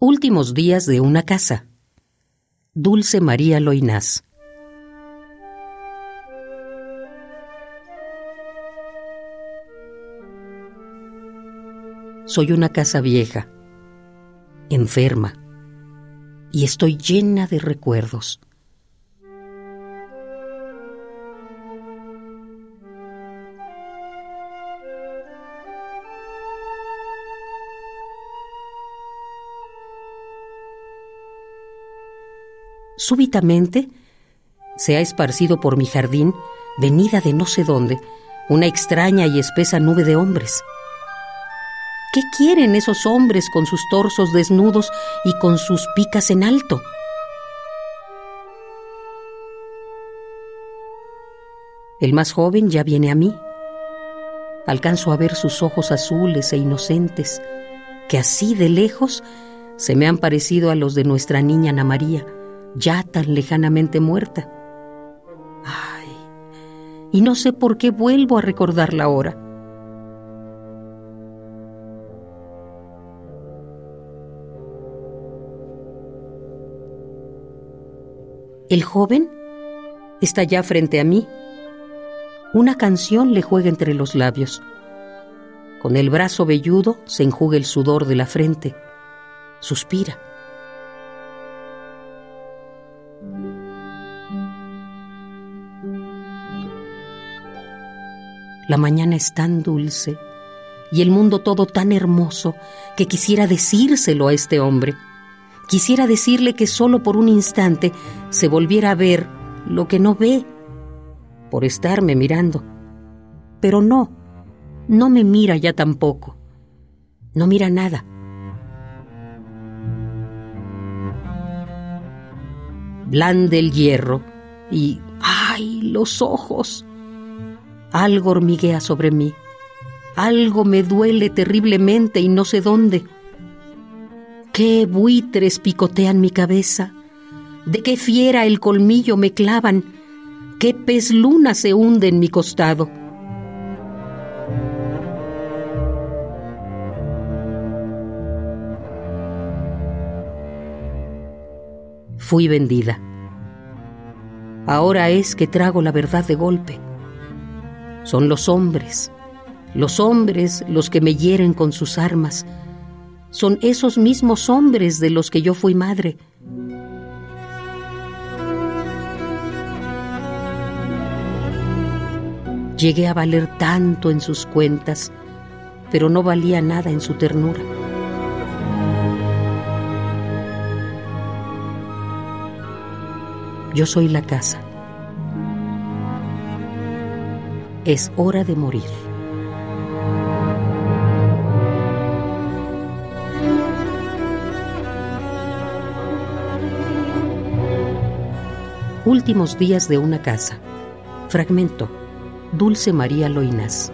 Últimos días de una casa. Dulce María Loinás. Soy una casa vieja, enferma, y estoy llena de recuerdos. Súbitamente se ha esparcido por mi jardín, venida de no sé dónde, una extraña y espesa nube de hombres. ¿Qué quieren esos hombres con sus torsos desnudos y con sus picas en alto? El más joven ya viene a mí. Alcanzo a ver sus ojos azules e inocentes, que así de lejos se me han parecido a los de nuestra niña Ana María ya tan lejanamente muerta. Ay, y no sé por qué vuelvo a recordarla ahora. El joven está ya frente a mí. Una canción le juega entre los labios. Con el brazo velludo se enjuga el sudor de la frente. Suspira. La mañana es tan dulce y el mundo todo tan hermoso que quisiera decírselo a este hombre. Quisiera decirle que solo por un instante se volviera a ver lo que no ve por estarme mirando. Pero no, no me mira ya tampoco. No mira nada. Blande el hierro y ¡ay! los ojos. Algo hormiguea sobre mí. Algo me duele terriblemente y no sé dónde. ¿Qué buitres picotean mi cabeza? ¿De qué fiera el colmillo me clavan? ¿Qué pez luna se hunde en mi costado? Fui vendida. Ahora es que trago la verdad de golpe. Son los hombres, los hombres los que me hieren con sus armas. Son esos mismos hombres de los que yo fui madre. Llegué a valer tanto en sus cuentas, pero no valía nada en su ternura. Yo soy la casa. Es hora de morir. Últimos días de una casa. Fragmento. Dulce María Loinás.